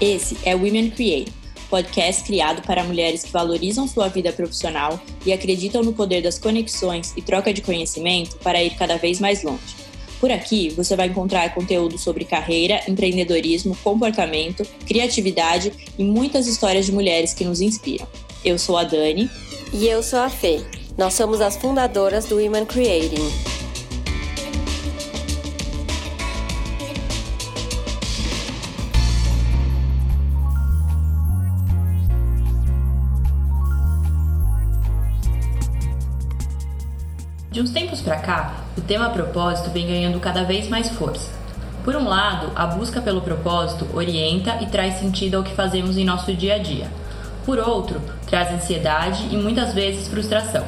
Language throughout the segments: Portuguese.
Esse é Women Create, podcast criado para mulheres que valorizam sua vida profissional e acreditam no poder das conexões e troca de conhecimento para ir cada vez mais longe. Por aqui você vai encontrar conteúdo sobre carreira, empreendedorismo, comportamento, criatividade e muitas histórias de mulheres que nos inspiram. Eu sou a Dani. E eu sou a Fê. Nós somos as fundadoras do Women Creating. De uns tempos para cá, o tema propósito vem ganhando cada vez mais força. Por um lado, a busca pelo propósito orienta e traz sentido ao que fazemos em nosso dia a dia. Por outro, traz ansiedade e muitas vezes frustração.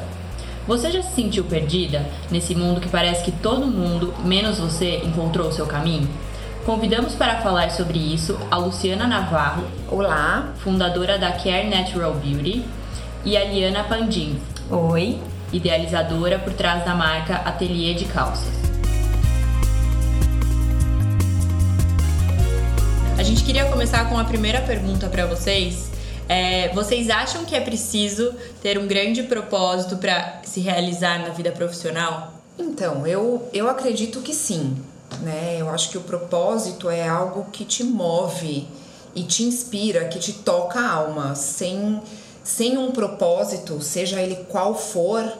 Você já se sentiu perdida nesse mundo que parece que todo mundo, menos você, encontrou o seu caminho? Convidamos para falar sobre isso a Luciana Navarro, olá, fundadora da Care Natural Beauty, e a Liana Pandin, oi, idealizadora por trás da marca Ateliê de Calças. A gente queria começar com a primeira pergunta para vocês. É, vocês acham que é preciso ter um grande propósito para se realizar na vida profissional? Então, eu, eu acredito que sim. Né? Eu acho que o propósito é algo que te move e te inspira, que te toca a alma. Sem, sem um propósito, seja ele qual for,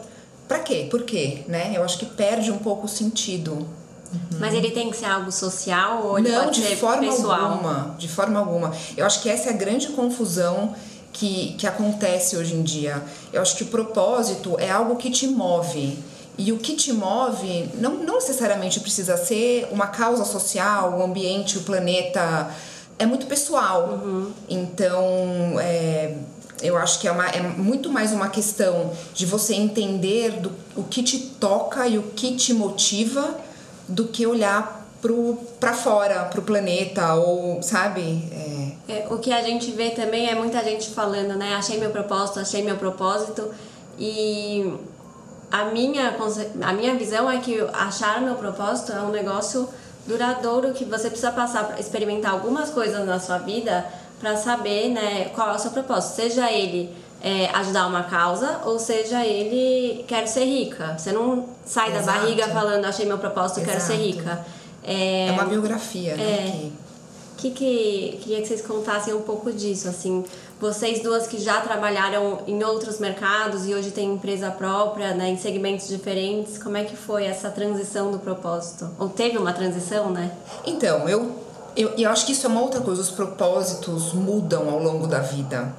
para quê? Por quê? Né? Eu acho que perde um pouco o sentido. Uhum. Mas ele tem que ser algo social ou ele Não, pode de ser forma pessoal? alguma, de forma alguma. Eu acho que essa é a grande confusão que, que acontece hoje em dia. Eu acho que o propósito é algo que te move. E o que te move não, não necessariamente precisa ser uma causa social, o ambiente, o planeta. É muito pessoal. Uhum. Então, é, eu acho que é, uma, é muito mais uma questão de você entender do, o que te toca e o que te motiva do que olhar para fora, para o planeta, ou sabe? É... É, o que a gente vê também é muita gente falando, né? Achei meu propósito, achei meu propósito. E a minha, a minha visão é que achar meu propósito é um negócio duradouro que você precisa passar, experimentar algumas coisas na sua vida para saber né, qual é o seu propósito. Seja ele é, ajudar uma causa ou seja ele quer ser rica. Você não sai Exato. da barriga falando achei meu propósito, Exato. quero ser rica. É, é uma biografia, né? É, que, que queria que vocês contassem um pouco disso, assim, vocês duas que já trabalharam em outros mercados e hoje têm empresa própria, né, em segmentos diferentes, como é que foi essa transição do propósito? Ou teve uma transição, né? Então, eu eu, eu acho que isso é uma outra coisa, os propósitos mudam ao longo da vida.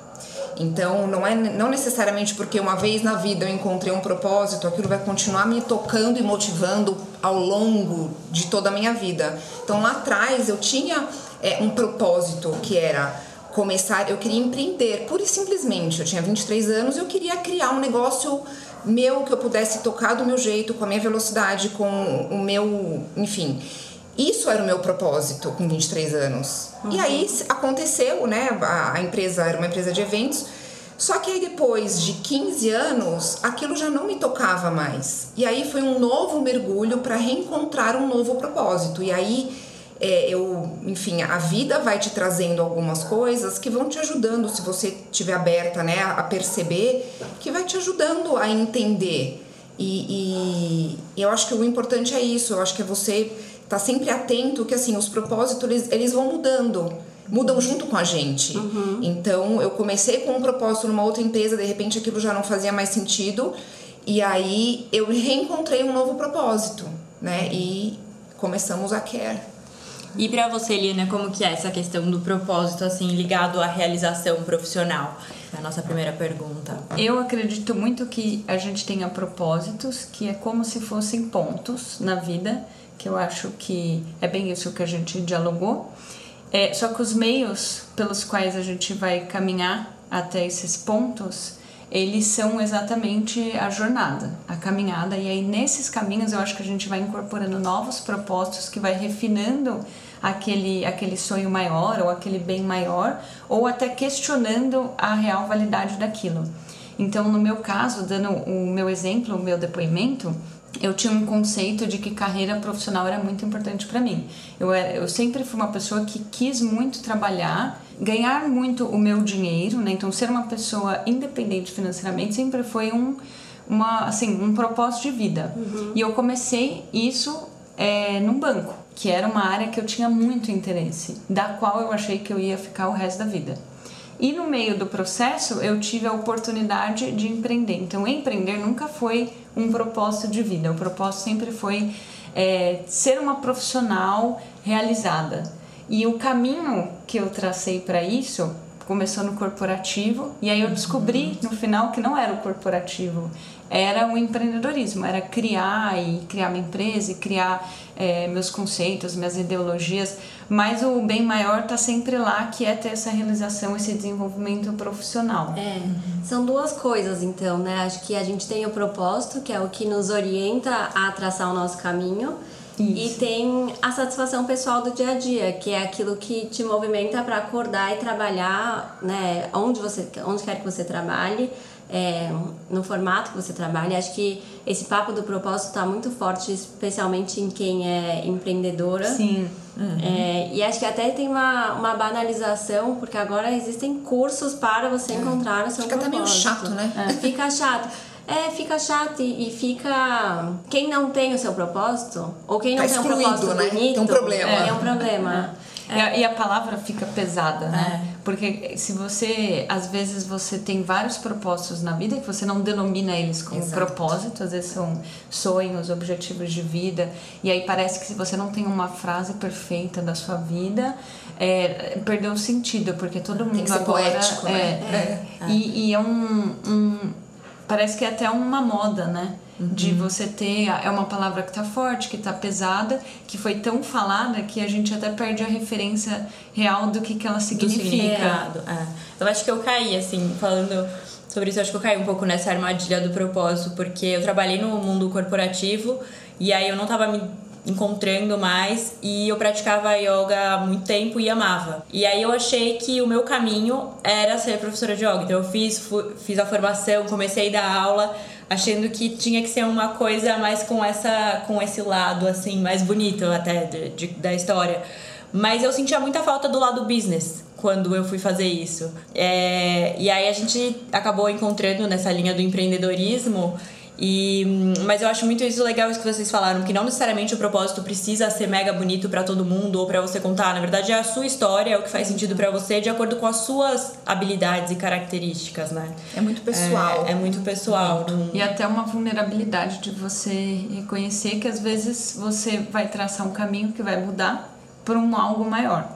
Então, não é não necessariamente porque uma vez na vida eu encontrei um propósito, aquilo vai continuar me tocando e motivando ao longo de toda a minha vida. Então, lá atrás eu tinha é, um propósito que era começar, eu queria empreender, pura e simplesmente. Eu tinha 23 anos, eu queria criar um negócio meu que eu pudesse tocar do meu jeito, com a minha velocidade, com o meu, enfim. Isso era o meu propósito com 23 anos. Uhum. E aí aconteceu, né? A, a empresa era uma empresa de eventos. Só que aí depois de 15 anos, aquilo já não me tocava mais. E aí foi um novo mergulho para reencontrar um novo propósito. E aí é, eu, enfim, a vida vai te trazendo algumas coisas que vão te ajudando, se você estiver aberta, né, a perceber, que vai te ajudando a entender. E, e eu acho que o importante é isso. Eu acho que é você tá sempre atento que assim os propósitos eles, eles vão mudando mudam junto com a gente uhum. então eu comecei com um propósito numa outra empresa de repente aquilo já não fazia mais sentido e aí eu reencontrei um novo propósito né e começamos a Care e para você, Lina, como que é essa questão do propósito assim ligado à realização profissional? É a nossa primeira pergunta. Eu acredito muito que a gente tenha propósitos que é como se fossem pontos na vida que eu acho que é bem isso que a gente dialogou. É, só que os meios pelos quais a gente vai caminhar até esses pontos, eles são exatamente a jornada, a caminhada. E aí, nesses caminhos, eu acho que a gente vai incorporando novos propósitos que vai refinando aquele, aquele sonho maior ou aquele bem maior, ou até questionando a real validade daquilo. Então, no meu caso, dando o meu exemplo, o meu depoimento, eu tinha um conceito de que carreira profissional era muito importante para mim. Eu, era, eu sempre fui uma pessoa que quis muito trabalhar ganhar muito o meu dinheiro, né? Então ser uma pessoa independente financeiramente sempre foi um uma assim um propósito de vida. Uhum. E eu comecei isso é, num banco, que era uma área que eu tinha muito interesse, da qual eu achei que eu ia ficar o resto da vida. E no meio do processo eu tive a oportunidade de empreender. Então empreender nunca foi um propósito de vida. O propósito sempre foi é, ser uma profissional realizada. E o caminho que eu tracei para isso começou no corporativo e aí eu descobri no final que não era o corporativo era o empreendedorismo era criar e criar uma empresa e criar é, meus conceitos minhas ideologias mas o bem maior está sempre lá que é ter essa realização esse desenvolvimento profissional. É são duas coisas então né? Acho que a gente tem o propósito que é o que nos orienta a traçar o nosso caminho isso. E tem a satisfação pessoal do dia a dia, que é aquilo que te movimenta para acordar e trabalhar, né, onde você, onde quer que você trabalhe, é, no formato que você trabalha. Acho que esse papo do propósito está muito forte, especialmente em quem é empreendedora. Sim. Uhum. É, e acho que até tem uma, uma banalização, porque agora existem cursos para você é. encontrar o seu Fica propósito. Fica até meio chato, né? É. Fica chato. É, fica chato e, e, fica. Quem não tem o seu propósito, ou quem não tá tem um propósito né? bonito. Tem um problema. É, é um problema. É. E, a, e, a, palavra fica pesada, né? Porque se você, às vezes, você tem vários propósitos na vida que você não denomina eles como Exato. propósito, às vezes são sonhos, objetivos de vida, e aí parece que se você não tem uma frase perfeita da sua vida, é, perdeu o sentido, porque todo mundo tem que agora. Poético, né? É, é, é. E, e é um, um parece que é até uma moda, né? Uhum. De você ter. É uma palavra que tá forte, que tá pesada, que foi tão falada que a gente até perde a referência real do que, que ela significa. É. Eu acho que eu caí, assim, falando sobre isso, acho que eu caí um pouco nessa armadilha do propósito, porque eu trabalhei no mundo corporativo e aí eu não tava me encontrando mais e eu praticava yoga há muito tempo e amava. E aí eu achei que o meu caminho era ser professora de yoga. Então eu fiz, fiz a formação, comecei a dar aula achando que tinha que ser uma coisa mais com essa com esse lado assim mais bonito até de, de, da história. Mas eu sentia muita falta do lado business quando eu fui fazer isso. É, e aí a gente acabou encontrando nessa linha do empreendedorismo e, mas eu acho muito isso legal isso que vocês falaram, que não necessariamente o propósito precisa ser mega bonito para todo mundo ou para você contar. Na verdade, é a sua história, é o que faz sentido para você de acordo com as suas habilidades e características, né? É muito pessoal. É, é muito pessoal. Não... E até uma vulnerabilidade de você reconhecer que às vezes você vai traçar um caminho que vai mudar para um algo maior.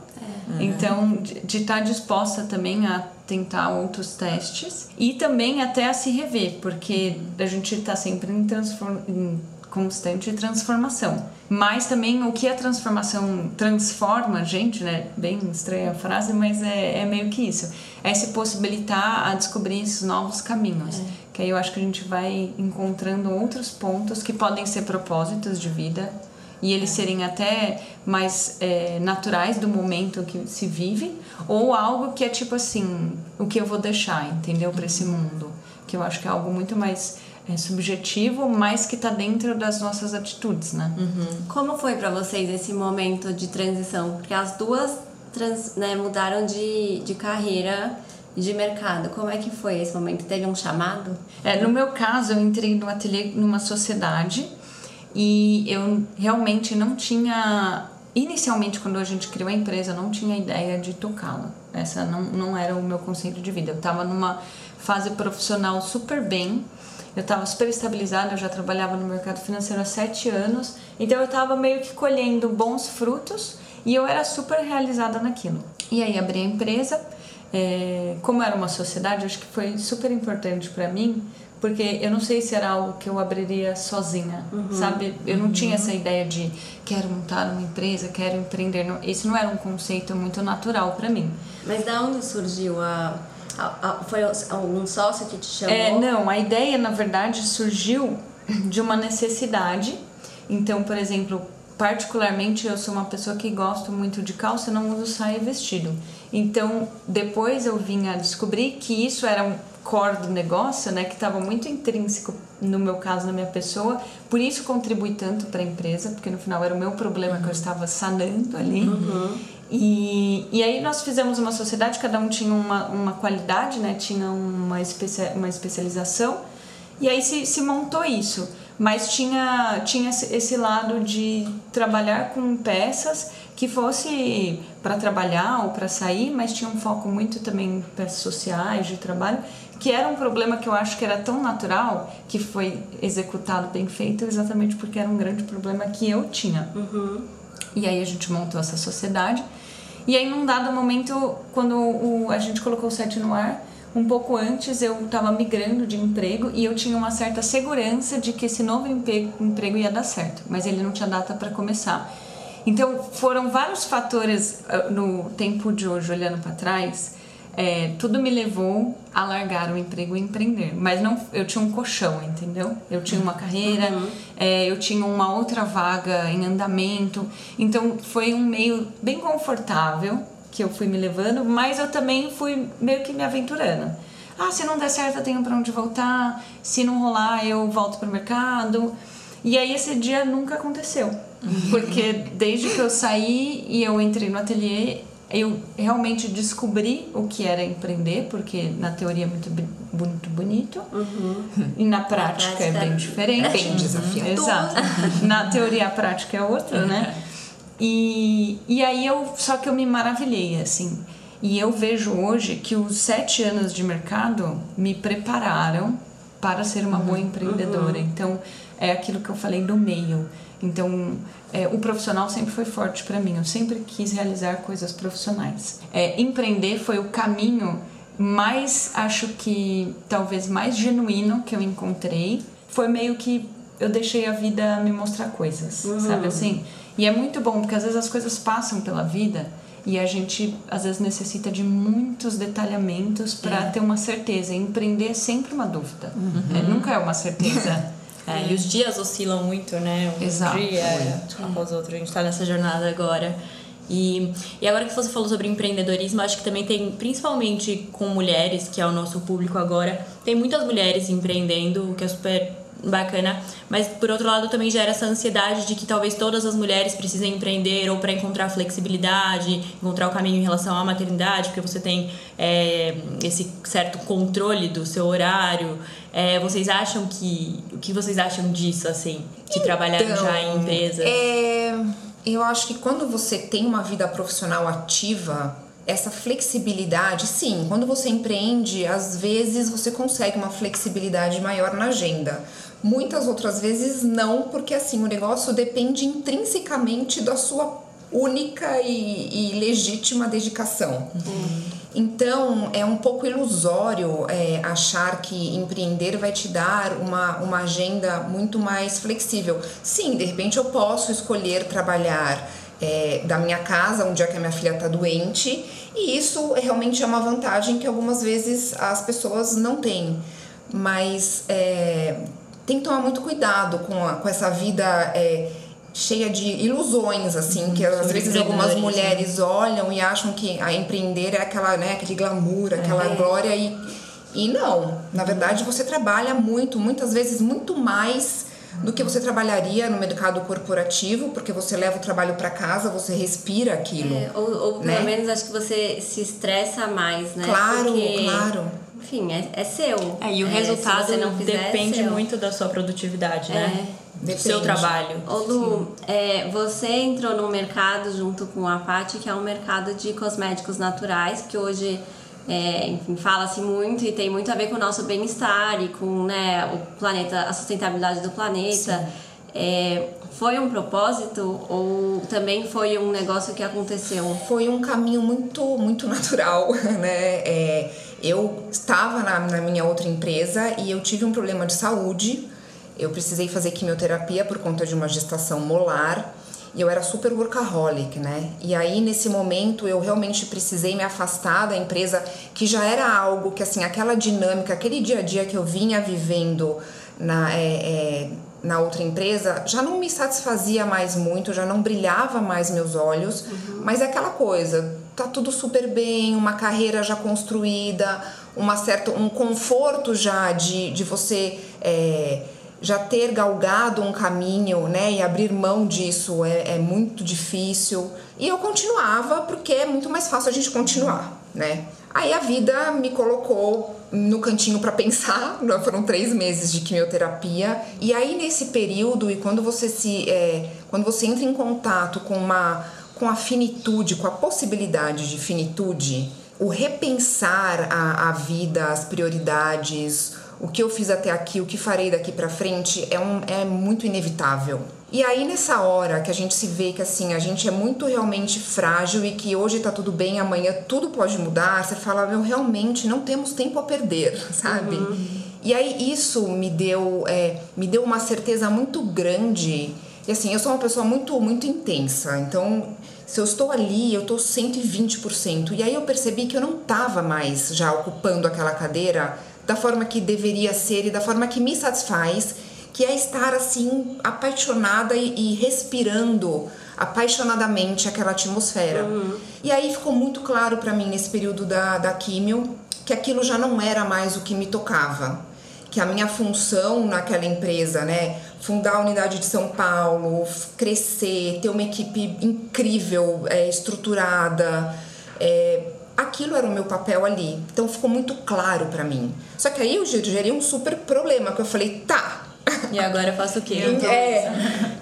É. Então, de estar tá disposta também a tentar outros testes e também até a se rever, porque a gente está sempre em, transform... em constante transformação. Mas também o que a transformação transforma a gente, né? Bem estranha a frase, mas é, é meio que isso. É se possibilitar a descobrir esses novos caminhos. É. Que aí eu acho que a gente vai encontrando outros pontos que podem ser propósitos de vida e eles serem até mais é, naturais do momento que se vive, ou algo que é tipo assim, o que eu vou deixar, entendeu, para esse mundo, que eu acho que é algo muito mais é, subjetivo, mas que está dentro das nossas atitudes, né? Uhum. Como foi para vocês esse momento de transição? Porque as duas trans, né, mudaram de, de carreira de mercado. Como é que foi esse momento? Teve um chamado? É, no meu caso, eu entrei no ateliê numa sociedade e eu realmente não tinha. Inicialmente, quando a gente criou a empresa, eu não tinha ideia de tocá-la. Essa não, não era o meu conceito de vida. Eu estava numa fase profissional super bem. Eu estava super estabilizada, eu já trabalhava no mercado financeiro há sete anos. Então eu estava meio que colhendo bons frutos e eu era super realizada naquilo. E aí abri a empresa. É, como era uma sociedade, acho que foi super importante para mim porque eu não sei se era algo que eu abriria sozinha, uhum. sabe? Eu não uhum. tinha essa ideia de quero montar uma empresa, quero empreender. Esse não era um conceito muito natural para mim. Mas da onde surgiu a, a, a, foi algum sócio que te chamou? É, não, a ideia na verdade surgiu de uma necessidade. Então, por exemplo, particularmente eu sou uma pessoa que gosto muito de calça, não uso saia e vestido. Então, depois eu vim a descobrir que isso era um core do negócio, né, que estava muito intrínseco no meu caso, na minha pessoa, por isso contribui tanto para a empresa, porque no final era o meu problema uhum. que eu estava sanando ali. Uhum. E, e aí nós fizemos uma sociedade, cada um tinha uma, uma qualidade, né? tinha uma, especia, uma especialização, e aí se, se montou isso. Mas tinha, tinha esse lado de trabalhar com peças que fosse para trabalhar ou para sair, mas tinha um foco muito também em peças sociais, de trabalho, que era um problema que eu acho que era tão natural que foi executado bem feito exatamente porque era um grande problema que eu tinha. Uhum. E aí a gente montou essa sociedade. E aí, num dado momento, quando o, a gente colocou o site no ar, um pouco antes eu estava migrando de emprego e eu tinha uma certa segurança de que esse novo emprego, emprego ia dar certo, mas ele não tinha data para começar. Então foram vários fatores ah, no tempo de hoje, olhando para trás, é, tudo me levou a largar o emprego e empreender. Mas não, eu tinha um colchão, entendeu? Eu tinha uma carreira, uhum. é, eu tinha uma outra vaga em andamento. Então foi um meio bem confortável que eu fui me levando, mas eu também fui meio que me aventurando. Ah, se não der certo eu tenho para onde voltar. Se não rolar eu volto para o mercado. E aí esse dia nunca aconteceu. Uhum. Porque desde que eu saí e eu entrei no ateliê, eu realmente descobri o que era empreender, porque na teoria é muito, muito bonito uhum. e na prática, na prática, é bem diferente. Bem desafiador. Exato. Na teoria a prática é outra, né? E, e aí eu, só que eu me maravilhei, assim. E eu vejo hoje que os sete anos de mercado me prepararam para ser uma boa uhum. empreendedora. Uhum. Então, é aquilo que eu falei do meio. Então, é, o profissional sempre foi forte para mim. Eu sempre quis realizar coisas profissionais. É, empreender foi o caminho mais, acho que talvez mais genuíno que eu encontrei. Foi meio que eu deixei a vida me mostrar coisas, uhum. sabe assim? E é muito bom porque às vezes as coisas passam pela vida e a gente às vezes necessita de muitos detalhamentos para é. ter uma certeza. empreender é sempre uma dúvida, uhum. é, nunca é uma certeza. É, e os dias oscilam muito, né? Um Exato. dia após outro. A gente está nessa jornada agora. E, e agora que você falou sobre empreendedorismo, acho que também tem, principalmente com mulheres, que é o nosso público agora, tem muitas mulheres empreendendo, o que é super bacana, mas por outro lado também gera essa ansiedade de que talvez todas as mulheres precisem empreender ou para encontrar flexibilidade, encontrar o caminho em relação à maternidade, porque você tem é, esse certo controle do seu horário. É, vocês acham que o que vocês acham disso assim, de então, trabalhar já em empresas? É, eu acho que quando você tem uma vida profissional ativa essa flexibilidade, sim, quando você empreende, às vezes você consegue uma flexibilidade maior na agenda. Muitas outras vezes não, porque assim o negócio depende intrinsecamente da sua única e, e legítima dedicação. Uhum. Então é um pouco ilusório é, achar que empreender vai te dar uma, uma agenda muito mais flexível. Sim, de repente eu posso escolher trabalhar é, da minha casa, um dia que a minha filha está doente, e isso realmente é uma vantagem que algumas vezes as pessoas não têm. Mas é, tem que tomar muito cuidado com, a, com essa vida é, cheia de ilusões, assim, que às vezes algumas né? mulheres olham e acham que a empreender é aquela, né, aquele glamour, aquela é. glória e, e não. Na verdade, você trabalha muito, muitas vezes muito mais do que você trabalharia no mercado corporativo, porque você leva o trabalho para casa, você respira aquilo. É, ou, ou pelo né? menos acho que você se estressa mais, né? Claro, porque, claro. Enfim, é, é seu. É, e o é, resultado fizer, é depende é muito da sua produtividade, né? É. Do seu trabalho. Ô Lu, é, você entrou no mercado junto com a Paty, que é um mercado de cosméticos naturais, que hoje é, enfim, fala-se muito e tem muito a ver com o nosso bem-estar e com né, o planeta, a sustentabilidade do planeta. É, foi um propósito ou também foi um negócio que aconteceu? Foi um caminho muito, muito natural, né? Eu estava na, na minha outra empresa e eu tive um problema de saúde. Eu precisei fazer quimioterapia por conta de uma gestação molar e eu era super workaholic, né? E aí nesse momento eu realmente precisei me afastar da empresa, que já era algo que assim, aquela dinâmica, aquele dia a dia que eu vinha vivendo na, é, é, na outra empresa já não me satisfazia mais muito, já não brilhava mais meus olhos, uhum. mas é aquela coisa, tá tudo super bem, uma carreira já construída, uma certa, um conforto já de, de você. É, já ter galgado um caminho, né, e abrir mão disso é, é muito difícil. E eu continuava porque é muito mais fácil a gente continuar, né? Aí a vida me colocou no cantinho para pensar, foram três meses de quimioterapia. E aí nesse período e quando você se, é, quando você entra em contato com uma, com a finitude, com a possibilidade de finitude, o repensar a, a vida, as prioridades, o que eu fiz até aqui, o que farei daqui para frente é, um, é muito inevitável. E aí nessa hora que a gente se vê que assim, a gente é muito realmente frágil e que hoje tá tudo bem, amanhã tudo pode mudar, você fala, meu, realmente não temos tempo a perder, sabe? Uhum. E aí isso me deu, é, me deu uma certeza muito grande. E assim, eu sou uma pessoa muito, muito intensa, então se eu estou ali, eu estou 120%. E aí eu percebi que eu não estava mais já ocupando aquela cadeira da forma que deveria ser e da forma que me satisfaz, que é estar assim apaixonada e, e respirando apaixonadamente aquela atmosfera. Uhum. E aí ficou muito claro para mim nesse período da, da químio que aquilo já não era mais o que me tocava. Que a minha função naquela empresa, né, fundar a unidade de São Paulo, crescer, ter uma equipe incrível, é, estruturada, é, aquilo era o meu papel ali. Então ficou muito claro para mim. Só que aí eu gerei um super problema, que eu falei, tá. E agora eu faço o quê? É,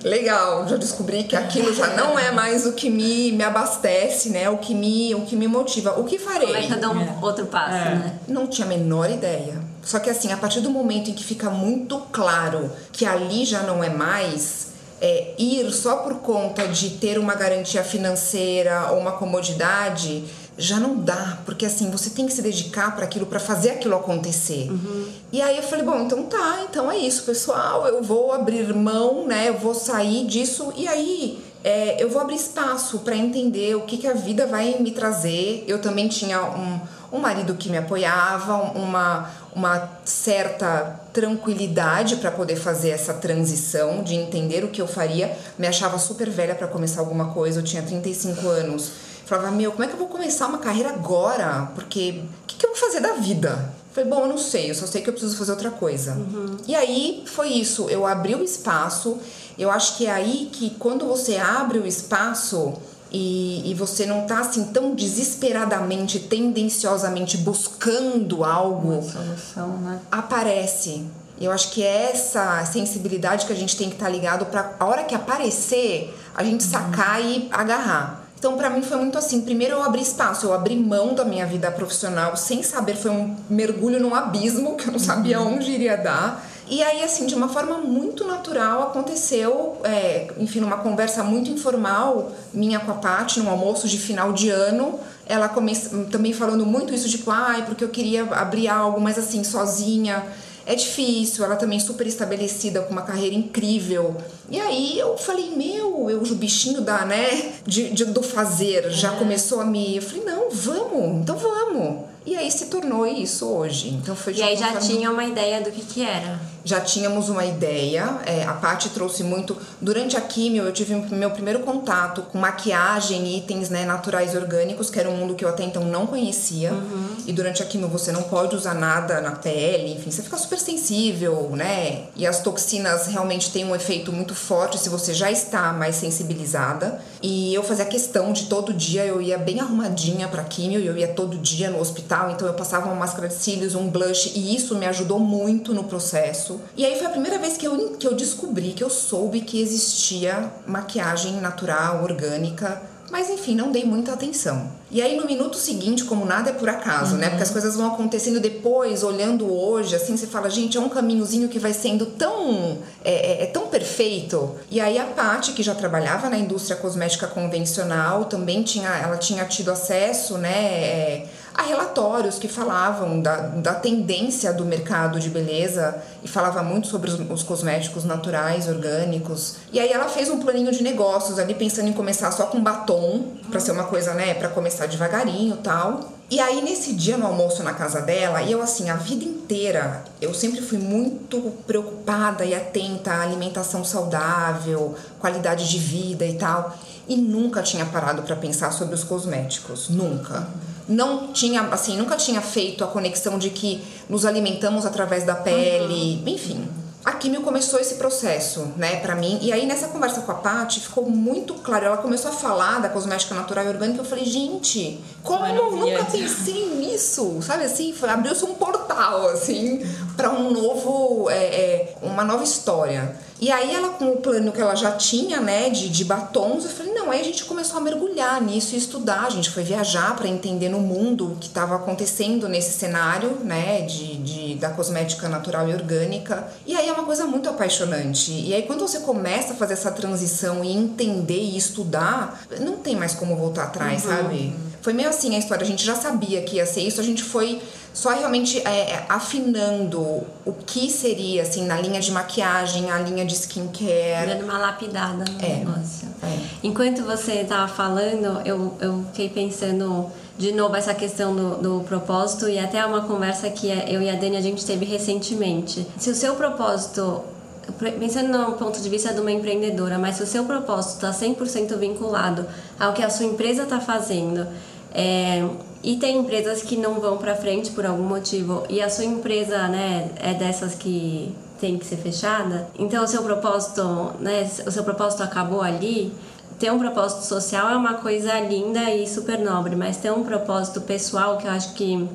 legal, já descobri que aquilo já não é mais o que me, me abastece, né? O que me, o que me motiva. O que farei? Como é que eu dou um é. outro passo, é. né? Não tinha a menor ideia. Só que assim, a partir do momento em que fica muito claro que ali já não é mais, é, ir só por conta de ter uma garantia financeira ou uma comodidade já não dá, porque assim, você tem que se dedicar para aquilo, para fazer aquilo acontecer. Uhum. E aí eu falei, bom, então tá, então é isso, pessoal, eu vou abrir mão, né? Eu vou sair disso e aí é, eu vou abrir espaço para entender o que, que a vida vai me trazer. Eu também tinha um, um marido que me apoiava, uma, uma certa tranquilidade para poder fazer essa transição, de entender o que eu faria. Me achava super velha para começar alguma coisa, eu tinha 35 anos Falava, meu, como é que eu vou começar uma carreira agora? Porque o que, que, eu vou fazer da vida? Falei, bom, eu não sei, eu só sei que eu preciso fazer outra coisa. Uhum. E aí foi isso, eu abri o espaço. Eu acho que é aí que quando você abre o espaço e, e você não tá assim tão desesperadamente, tendenciosamente buscando algo, uma solução, né? Aparece. Eu acho que é essa sensibilidade que a gente tem que estar tá ligado para a hora que aparecer, a gente sacar uhum. e agarrar. Então, para mim foi muito assim. Primeiro, eu abri espaço, eu abri mão da minha vida profissional sem saber. Foi um mergulho num abismo que eu não sabia uhum. onde iria dar. E aí, assim, de uma forma muito natural, aconteceu, é, enfim, numa conversa muito informal, minha com a Paty, num almoço de final de ano, ela também falando muito isso, tipo, ai, porque eu queria abrir algo, mas assim, sozinha é difícil, ela também super estabelecida, com uma carreira incrível. E aí eu falei, meu, eu, o bichinho da, né, de, de do fazer já é. começou a me. Eu falei, não, vamos, então vamos. E aí se tornou isso hoje. Então foi E aí já tinha uma ideia do que que era já tínhamos uma ideia. É, a Paty trouxe muito. Durante a químio, eu tive meu primeiro contato com maquiagem, itens né, naturais orgânicos, que era um mundo que eu até então não conhecia. Uhum. E durante a químio você não pode usar nada na pele, enfim, você fica super sensível, né? E as toxinas realmente têm um efeito muito forte se você já está mais sensibilizada. E eu fazia questão de todo dia, eu ia bem arrumadinha pra químio, eu ia todo dia no hospital, então eu passava uma máscara de cílios, um blush, e isso me ajudou muito no processo. E aí foi a primeira vez que eu, que eu descobri, que eu soube que existia maquiagem natural, orgânica. Mas enfim, não dei muita atenção. E aí no minuto seguinte, como nada é por acaso, né? uhum. né? Porque as coisas vão acontecendo depois, olhando hoje, assim, você fala, gente, é um caminhozinho que vai sendo tão. É, é, é tão perfeito. E aí a Paty, que já trabalhava na indústria cosmética convencional, também tinha. Ela tinha tido acesso, né? É, a relatórios que falavam da, da tendência do mercado de beleza e falava muito sobre os, os cosméticos naturais, orgânicos. E aí ela fez um planinho de negócios ali pensando em começar só com batom, para ser uma coisa, né, para começar devagarinho, tal. E aí nesse dia no almoço na casa dela, e eu assim, a vida inteira, eu sempre fui muito preocupada e atenta à alimentação saudável, qualidade de vida e tal, e nunca tinha parado para pensar sobre os cosméticos, nunca não tinha, assim, nunca tinha feito a conexão de que nos alimentamos através da pele, uhum. enfim. a químio começou esse processo, né, para mim. E aí nessa conversa com a Paty ficou muito claro. Ela começou a falar da cosmética natural e orgânica. Eu falei, gente, como eu nunca pensei nisso? Sabe assim? Abriu-se um portal, assim, para um novo, é, é, uma nova história. E aí ela com o plano que ela já tinha, né, de, de batons, eu falei, não, aí a gente começou a mergulhar nisso e estudar, a gente foi viajar para entender no mundo o que estava acontecendo nesse cenário, né, de, de, da cosmética natural e orgânica. E aí é uma coisa muito apaixonante. E aí quando você começa a fazer essa transição e entender e estudar, não tem mais como voltar atrás, uhum. sabe? Foi meio assim a história, a gente já sabia que ia ser isso, a gente foi só realmente é, é, afinando o que seria, assim, na linha de maquiagem, a linha de skincare. Dando uma lapidada no é, negócio. É. Enquanto você estava falando, eu, eu fiquei pensando de novo essa questão do, do propósito e até uma conversa que eu e a Dani a gente teve recentemente. Se o seu propósito pensando no ponto de vista de uma empreendedora, mas se o seu propósito está 100% vinculado ao que a sua empresa está fazendo, é, e tem empresas que não vão para frente por algum motivo e a sua empresa, né, é dessas que tem que ser fechada. Então o seu propósito, né, o seu propósito acabou ali. Ter um propósito social é uma coisa linda e super nobre, mas ter um propósito pessoal que eu acho que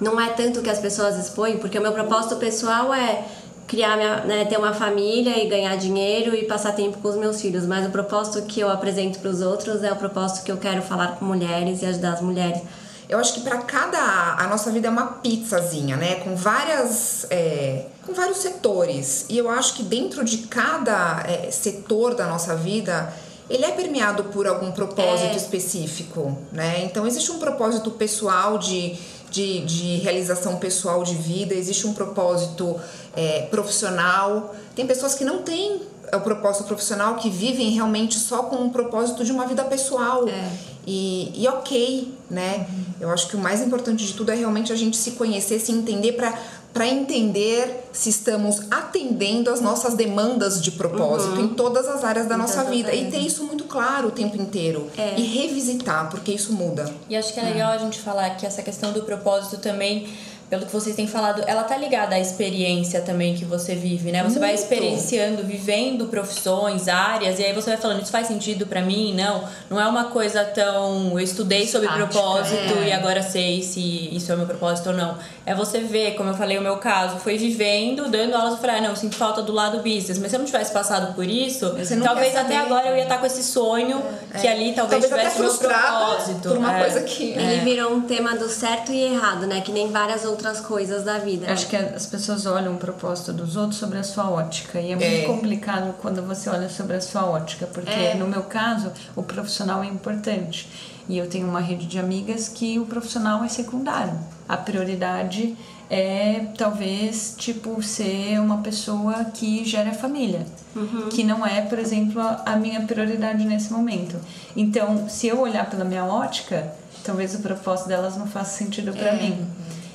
não é tanto que as pessoas expõem, porque o meu propósito pessoal é criar minha, né, ter uma família e ganhar dinheiro e passar tempo com os meus filhos, mas o propósito que eu apresento para os outros é o propósito que eu quero falar com mulheres e ajudar as mulheres. Eu acho que para cada a nossa vida é uma pizzazinha, né? Com várias é, com vários setores. E eu acho que dentro de cada é, setor da nossa vida ele é permeado por algum propósito é. específico, né? Então existe um propósito pessoal de, de, de realização pessoal de vida, existe um propósito é, profissional. Tem pessoas que não têm o propósito profissional, que vivem realmente só com o propósito de uma vida pessoal. É. E, e ok, né? Uhum. Eu acho que o mais importante de tudo é realmente a gente se conhecer, se entender para para entender se estamos atendendo as nossas demandas de propósito uhum. em todas as áreas da nossa vida e ter isso muito claro o tempo inteiro é. e revisitar porque isso muda. E acho que é legal a gente falar que essa questão do propósito também pelo que vocês têm falado, ela tá ligada à experiência também que você vive, né? Você Muito. vai experienciando, vivendo profissões, áreas, e aí você vai falando, isso faz sentido para mim? Não, não é uma coisa tão. Eu estudei sobre Estática, propósito é. e agora sei se isso é o meu propósito ou não. É você ver, como eu falei, o meu caso, foi vivendo, dando aulas, eu falei, ah, não, eu sinto falta do lado business, mas se eu não tivesse passado por isso, talvez até agora eu ia estar com esse sonho é. que ali talvez, talvez tivesse meu propósito. Por uma é. coisa que. Ele virou um tema do certo e errado, né? Que nem várias outras outras coisas da vida. Acho que as pessoas olham o propósito dos outros sobre a sua ótica. E é muito é. complicado quando você olha sobre a sua ótica, porque é. no meu caso, o profissional é importante. E eu tenho uma rede de amigas que o profissional é secundário. A prioridade é talvez tipo ser uma pessoa que gera família, uhum. que não é, por exemplo, a minha prioridade nesse momento. Então, se eu olhar pela minha ótica, talvez o propósito delas não faça sentido para é. mim.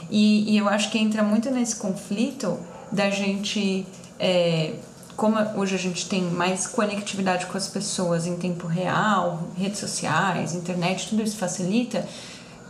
E, e, eu acho que entra muito nesse conflito da gente. É, como hoje a gente tem mais conectividade com as pessoas em tempo real, redes sociais, internet, tudo isso facilita.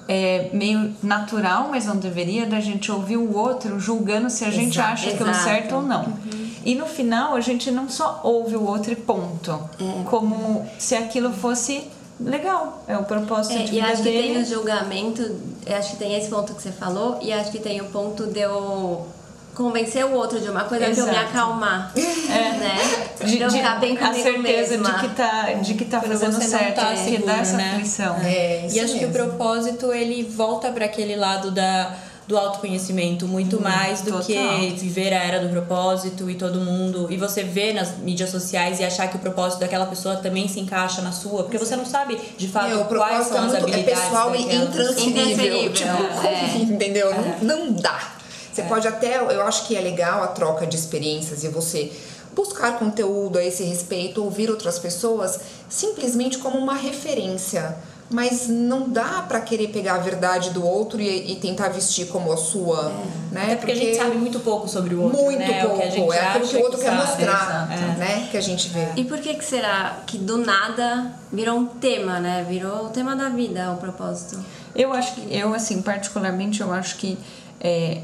É meio natural, mas não deveria, da gente ouvir o outro julgando se a exato, gente acha aquilo certo ou não. Uhum. E no final a gente não só ouve o outro e ponto, é. como se aquilo fosse legal, é o propósito é, de vida E acho dele. que tem o julgamento, acho que tem esse ponto que você falou, e acho que tem o ponto de eu convencer o outro de uma coisa Exato. pra eu me acalmar, é. né? De, de, ficar bem a certeza mesma. de que tá, de que tá fazendo certo, tá seguro, que dá essa né? aflição. É, e acho mesmo. que o propósito, ele volta para aquele lado da do autoconhecimento muito hum, mais do total. que viver a era do propósito e todo mundo e você ver nas mídias sociais e achar que o propósito daquela pessoa também se encaixa na sua, porque você não sabe de fato Meu, quais são é as muito, habilidades é pessoal e intransferível, tipo, é. entendeu? É. Não, não dá. Você é. pode até, eu acho que é legal a troca de experiências e você buscar conteúdo a esse respeito, ouvir outras pessoas simplesmente como uma referência mas não dá para querer pegar a verdade do outro e, e tentar vestir como a sua, é. né? É porque, porque, a gente sabe muito pouco sobre o outro, muito né? pouco, é, é aquilo que o outro que quer sabe. mostrar, é. né? Que a gente vê. E por que que será que do nada virou um tema, né? Virou o tema da vida, o propósito? Eu acho que eu assim particularmente eu acho que é,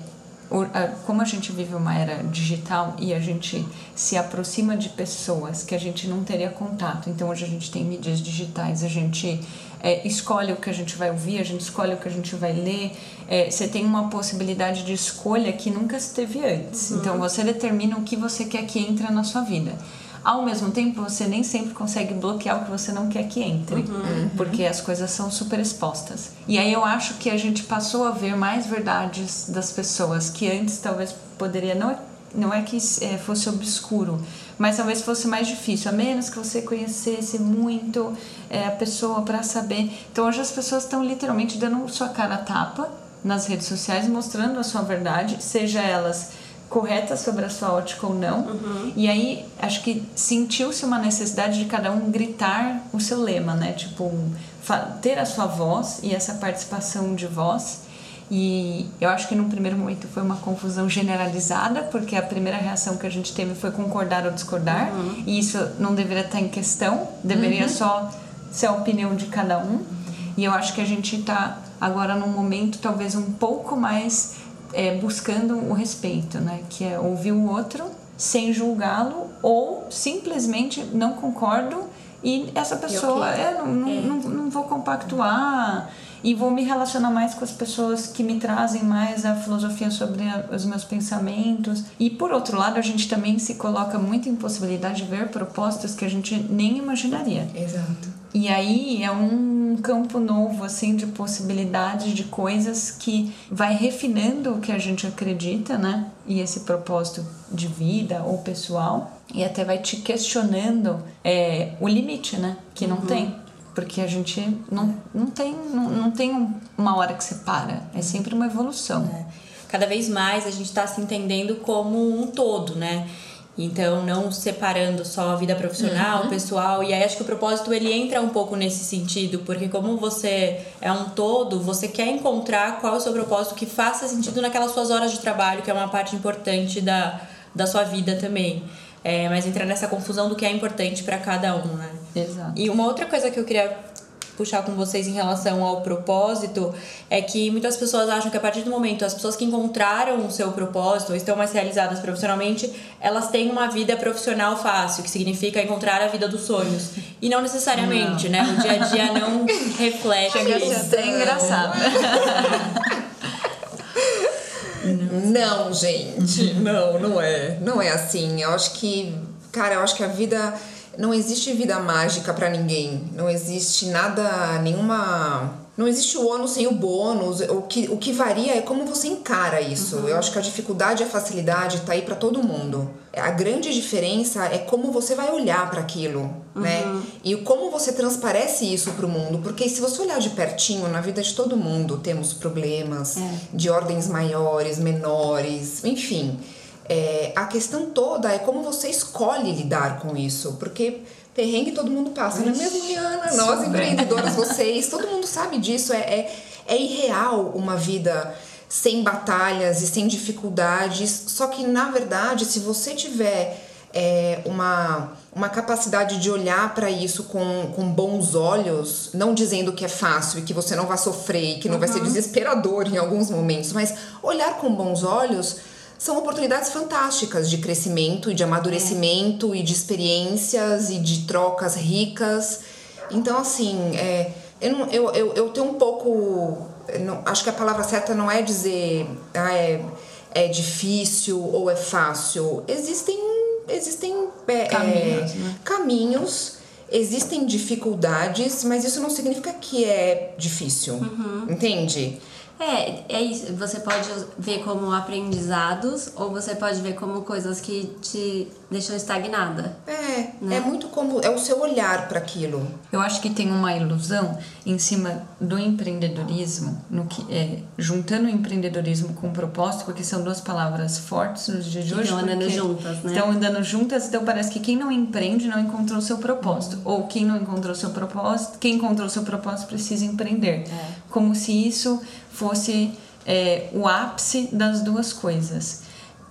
como a gente vive uma era digital e a gente se aproxima de pessoas que a gente não teria contato. Então hoje a gente tem mídias digitais, a gente é, escolhe o que a gente vai ouvir, a gente escolhe o que a gente vai ler. É, você tem uma possibilidade de escolha que nunca se teve antes. Uhum. Então você determina o que você quer que entre na sua vida. Ao mesmo tempo, você nem sempre consegue bloquear o que você não quer que entre, uhum. porque as coisas são super expostas. E aí eu acho que a gente passou a ver mais verdades das pessoas que antes talvez poderia não não é que é, fosse obscuro, mas talvez fosse mais difícil, a menos que você conhecesse muito é, a pessoa para saber. Então hoje as pessoas estão literalmente dando sua cara a tapa nas redes sociais, mostrando a sua verdade, seja elas correta sobre a sua ótica ou não. Uhum. E aí acho que sentiu-se uma necessidade de cada um gritar o seu lema, né? Tipo, ter a sua voz e essa participação de voz. E eu acho que num primeiro momento foi uma confusão generalizada, porque a primeira reação que a gente teve foi concordar ou discordar, uhum. e isso não deveria estar em questão, deveria uhum. só ser a opinião de cada um. E eu acho que a gente está agora num momento talvez um pouco mais é, buscando o respeito, né? Que é ouvir o outro sem julgá-lo ou simplesmente não concordo e essa pessoa é, não, não, é. não, não vou compactuar e vou me relacionar mais com as pessoas que me trazem mais a filosofia sobre a, os meus pensamentos. E por outro lado, a gente também se coloca muito em possibilidade de ver propostas que a gente nem imaginaria. Exato. E aí é um campo novo assim de possibilidades de coisas que vai refinando o que a gente acredita, né? E esse propósito de vida ou pessoal e até vai te questionando é, o limite, né? Que não uhum. tem. Porque a gente não, não tem não, não tem uma hora que você para. É sempre uma evolução. É. Cada vez mais a gente está se entendendo como um todo, né? Então, não separando só a vida profissional, uhum. pessoal. E aí acho que o propósito ele entra um pouco nesse sentido, porque como você é um todo, você quer encontrar qual é o seu propósito que faça sentido naquelas suas horas de trabalho, que é uma parte importante da, da sua vida também. É, mas entra nessa confusão do que é importante para cada um, né? Exato. E uma outra coisa que eu queria puxar com vocês em relação ao propósito é que muitas pessoas acham que a partir do momento as pessoas que encontraram o seu propósito, estão mais realizadas profissionalmente, elas têm uma vida profissional fácil, que significa encontrar a vida dos sonhos. E não necessariamente, não. né? O dia a dia não reflete Chega isso. ser engraçado. Não, gente, não, não é. Não é assim. Eu acho que, cara, eu acho que a vida não existe vida mágica para ninguém. Não existe nada, nenhuma. Não existe o ônus sem o bônus. O que, o que varia é como você encara isso. Uhum. Eu acho que a dificuldade e a facilidade tá aí para todo mundo. A grande diferença é como você vai olhar para aquilo, né? uhum. né? E como você transparece isso para o mundo. Porque se você olhar de pertinho, na vida de todo mundo temos problemas é. de ordens maiores, menores, enfim. É, a questão toda é como você escolhe lidar com isso, porque perrengue todo mundo passa, não é mesmo, Rihanna? Nós empreendedoras, vocês, todo mundo sabe disso. É, é, é irreal uma vida sem batalhas e sem dificuldades. Só que, na verdade, se você tiver é, uma, uma capacidade de olhar para isso com, com bons olhos, não dizendo que é fácil e que você não vai sofrer e que não uhum. vai ser uhum. desesperador em alguns momentos, mas olhar com bons olhos são oportunidades fantásticas de crescimento e de amadurecimento é. e de experiências e de trocas ricas. Então, assim, é, eu, não, eu, eu, eu tenho um pouco. Não, acho que a palavra certa não é dizer ah, é, é difícil ou é fácil. Existem, existem é, caminhos, né? caminhos existem dificuldades, mas isso não significa que é difícil. Uhum. Entende? É, é isso. Você pode ver como aprendizados ou você pode ver como coisas que te deixam estagnada. É, né? é muito como é o seu olhar para aquilo. Eu acho que tem uma ilusão em cima do empreendedorismo, no que é, juntando o empreendedorismo com o propósito, porque são duas palavras fortes nos dias de hoje. Estão andando juntas, né? Estão andando juntas, então parece que quem não empreende não encontrou o seu propósito, ou quem não encontrou o seu propósito, quem encontrou o seu propósito precisa empreender. É. Como se isso fosse é, o ápice das duas coisas.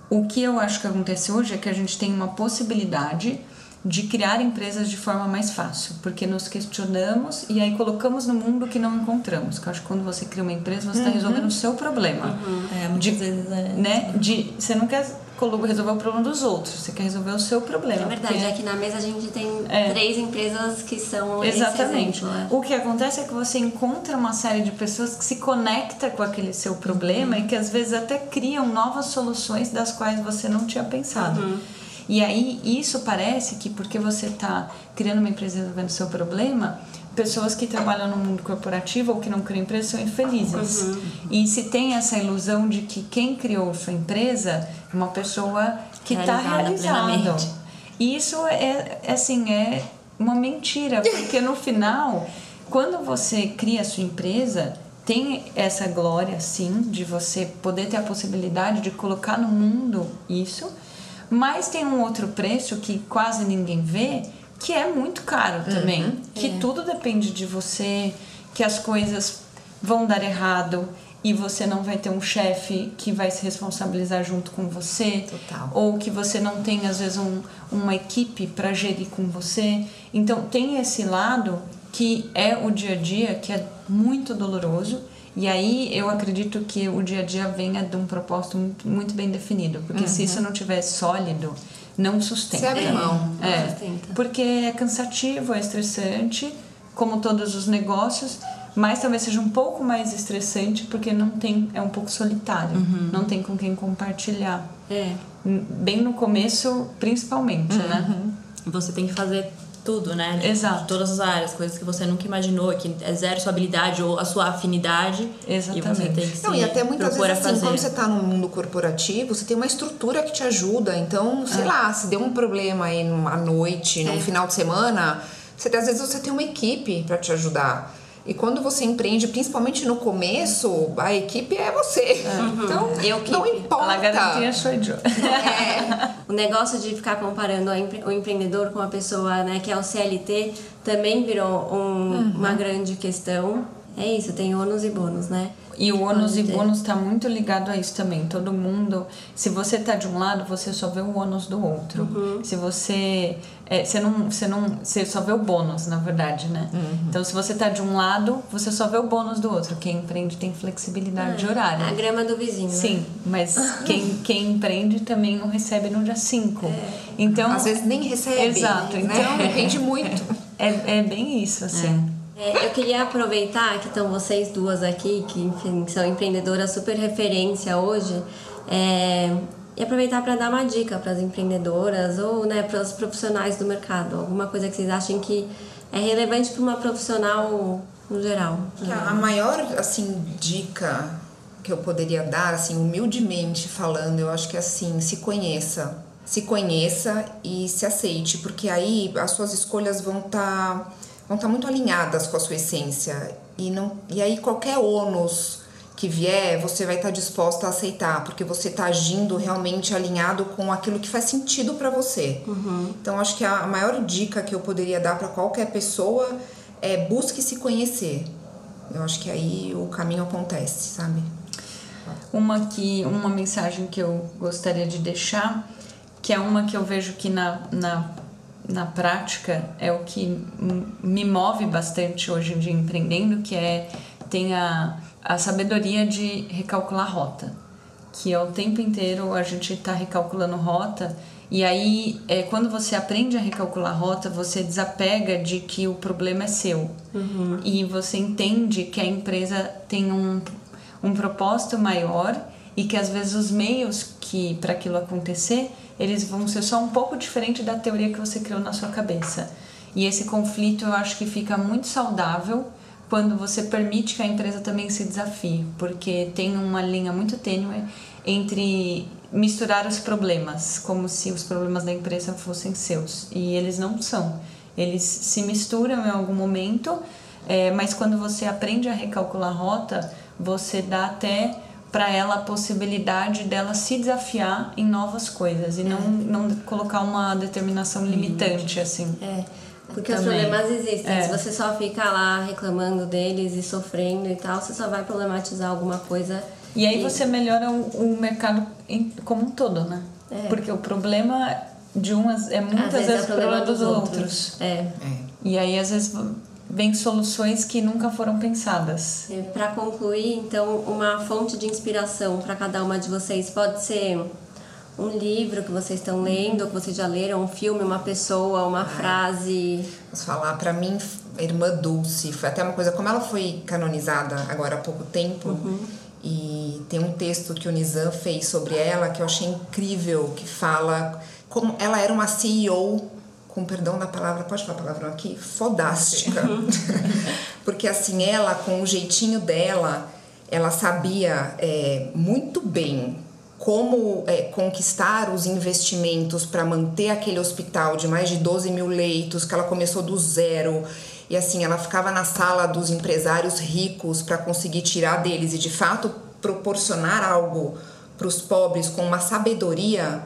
O que eu acho que acontece hoje é que a gente tem uma possibilidade de criar empresas de forma mais fácil, porque nos questionamos e aí colocamos no mundo que não encontramos. Que eu acho que quando você cria uma empresa, você está resolvendo o seu problema. Uhum. É, muitas de, vezes é né? De, você não quer resolver o problema dos outros, você quer resolver o seu problema. É verdade, porque... aqui na mesa a gente tem é. três empresas que são Exatamente. Exemplo, né? O que acontece é que você encontra uma série de pessoas que se conecta com aquele seu problema uhum. e que às vezes até criam novas soluções das quais você não tinha pensado. Uhum. E aí isso parece que porque você está criando uma empresa resolvendo seu problema, pessoas que trabalham no mundo corporativo ou que não criam empresa são infelizes. Uhum. E se tem essa ilusão de que quem criou sua empresa é uma pessoa que está realizada. E isso é, é assim, é uma mentira, porque no final, quando você cria a sua empresa, tem essa glória sim de você poder ter a possibilidade de colocar no mundo isso mas tem um outro preço que quase ninguém vê, que é muito caro também. Uhum, que é. tudo depende de você, que as coisas vão dar errado e você não vai ter um chefe que vai se responsabilizar junto com você. Total. Ou que você não tem, às vezes, um, uma equipe para gerir com você. Então, tem esse lado que é o dia a dia, que é muito doloroso e aí eu acredito que o dia a dia venha de um propósito muito, bem definido, porque uhum. se isso não tiver sólido, não sustenta. Você abre mão. É, porque é cansativo, é estressante, como todos os negócios, mas talvez seja um pouco mais estressante porque não tem é um pouco solitário, uhum. não tem com quem compartilhar. É. Bem no começo, principalmente, né? uhum. né? Você tem que fazer tudo, né? Exato. De todas as áreas, coisas que você nunca imaginou, que é zero sua habilidade ou a sua afinidade. Exatamente. E você tem que se Não, e até muitas vezes assim, fazer. quando você está no mundo corporativo, você tem uma estrutura que te ajuda. Então, sei é. lá, se deu um problema aí à noite, no é. final de semana, você, às vezes você tem uma equipe para te ajudar. E quando você empreende, principalmente no começo, a equipe é você. Uhum. Então, eu não importa. É. o negócio de ficar comparando o empreendedor com a pessoa né, que é o CLT também virou um, uhum. uma grande questão. É isso, tem ônus e bônus, né? E o ônus e bônus está muito ligado a isso também. Todo mundo, se você tá de um lado, você só vê o ônus do outro. Uhum. Se você é, você não você não você só vê o bônus, na verdade, né? Uhum. Então, se você tá de um lado, você só vê o bônus do outro. Quem empreende tem flexibilidade de horário. A grama do vizinho. Né? Sim, né? mas quem, quem empreende também não recebe no dia 5. É. Então, às vezes nem recebe. Exato. Né? Então, depende muito. É, é bem isso, assim. É. É, eu queria aproveitar que estão vocês duas aqui, que enfim, são empreendedoras super referência hoje, é, e aproveitar para dar uma dica para as empreendedoras ou né, para os profissionais do mercado, alguma coisa que vocês achem que é relevante para uma profissional no geral. A maior assim dica que eu poderia dar, assim, humildemente falando, eu acho que é assim, se conheça. Se conheça e se aceite, porque aí as suas escolhas vão estar tá vão estar muito alinhadas com a sua essência. E, não, e aí qualquer ônus que vier, você vai estar disposta a aceitar, porque você está agindo realmente alinhado com aquilo que faz sentido para você. Uhum. Então, acho que a maior dica que eu poderia dar para qualquer pessoa é busque se conhecer. Eu acho que aí o caminho acontece, sabe? Uma que uma mensagem que eu gostaria de deixar, que é uma que eu vejo que na, na na prática é o que me move bastante hoje em dia empreendendo, que é tem a, a sabedoria de recalcular rota, que é o tempo inteiro a gente está recalculando rota e aí é, quando você aprende a recalcular rota você desapega de que o problema é seu uhum. e você entende que a empresa tem um, um propósito maior e que às vezes os meios que para aquilo acontecer eles vão ser só um pouco diferente da teoria que você criou na sua cabeça. E esse conflito eu acho que fica muito saudável quando você permite que a empresa também se desafie, porque tem uma linha muito tênue entre misturar os problemas, como se os problemas da empresa fossem seus, e eles não são. Eles se misturam em algum momento, é, mas quando você aprende a recalcular a rota, você dá até para ela a possibilidade dela se desafiar em novas coisas e é. não, não colocar uma determinação limitante assim. É. Porque Também. os problemas existem. É. Se você só fica lá reclamando deles e sofrendo e tal, você só vai problematizar alguma coisa. E aí e... você melhora o, o mercado em, como um todo, né? É. Porque o problema de umas é muitas Às vezes vezes, é o problema problema dos dos outros. outros. É. É. E aí às vezes vem soluções que nunca foram pensadas. Para concluir, então, uma fonte de inspiração para cada uma de vocês pode ser um livro que vocês estão lendo, que vocês já leram, um filme, uma pessoa, uma frase. Posso falar, pra mim, a irmã Dulce, foi até uma coisa, como ela foi canonizada agora há pouco tempo, e tem um texto que o Nizam fez sobre ela que eu achei incrível, que fala como ela era uma CEO, com perdão da palavra, pode falar palavrão aqui? Fodástica. Porque assim, ela, com o jeitinho dela, ela sabia é, muito bem como é, conquistar os investimentos para manter aquele hospital de mais de 12 mil leitos, que ela começou do zero. E assim, ela ficava na sala dos empresários ricos para conseguir tirar deles e de fato proporcionar algo para os pobres com uma sabedoria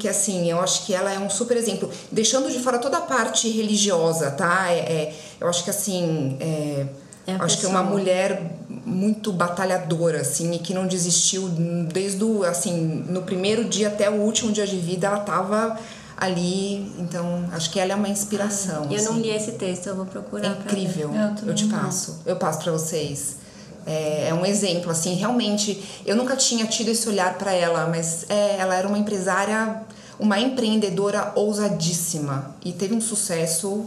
que assim eu acho que ela é um super exemplo deixando de fora toda a parte religiosa tá é, é- eu acho que assim é, É eu acho que é pessoa. uma mulher muito batalhadora assim e que não desistiu desde o assim no primeiro dia até o último dia de vida ela tava ali então acho que ela é uma inspiração Eu não assim. li esse texto, eu vou procurar. É incrível. Eu Eu te não. passo. Eu passo pra vocês. É, é um exemplo, assim, realmente. Eu nunca tinha tido esse olhar pra ela, mas é, ela era uma empresária, uma empreendedora ousadíssima e teve um sucesso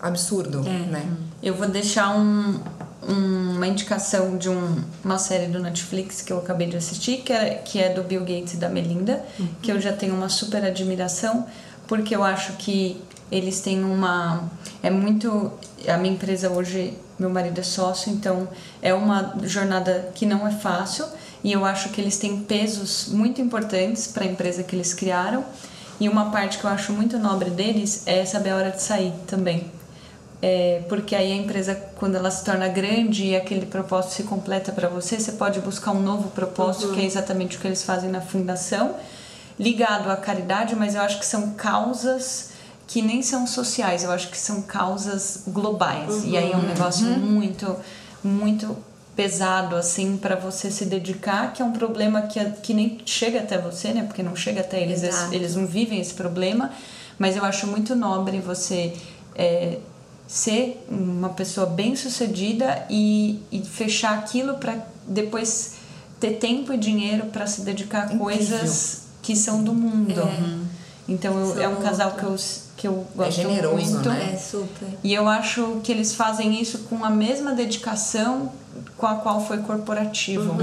absurdo, né? Eu vou deixar um- uma indicação de um- uma série do Netflix que eu acabei de assistir, que é, que é do Bill Gates e da Melinda, que eu já tenho uma super admiração, porque eu acho que eles têm uma. É muito. A minha empresa hoje, meu marido é sócio, então é uma jornada que não é fácil, e eu acho que eles têm pesos muito importantes para a empresa que eles criaram. E uma parte que eu acho muito nobre deles é saber a hora de sair também. É, porque aí a empresa, quando ela se torna grande e aquele propósito se completa para você, você pode buscar um novo propósito, que é exatamente o que eles fazem na fundação, ligado à caridade, mas eu acho que são causas que nem são sociais, eu acho que são causas globais. E aí é um negócio muito, muito pesado assim para você se dedicar, que é um problema que, que nem chega até você, né? Porque não chega até eles, Exato. eles não vivem esse problema, mas eu acho muito nobre você é, ser uma pessoa bem sucedida e, e fechar aquilo para depois ter tempo e dinheiro para se dedicar a Incrível. coisas que são do mundo. Então eu- é um casal que eu, que eu gosto generoso, muito. né? É super. E eu acho que eles fazem isso com a mesma dedicação com a qual foi corporativo.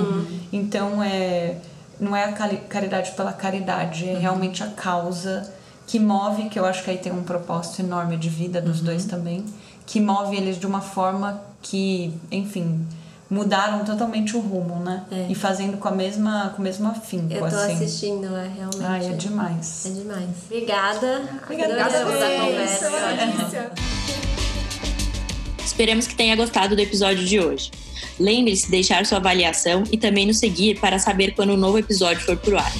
Então é não é a caridade pela caridade, é realmente a causa que move, que eu acho que aí tem um propósito enorme de vida dos dois também, que move eles de uma forma que, enfim, mudaram totalmente o rumo, né? É. E fazendo com a mesma com o mesmo afinco, Eu tô assim. assistindo, é realmente. Ai, é demais. É demais. Obrigada. Obrigada Adoramos a a vocês. conversa. Esperamos que tenha gostado do episódio de hoje. Lembre-se de deixar sua avaliação e também nos seguir para saber quando um novo episódio for pro ar.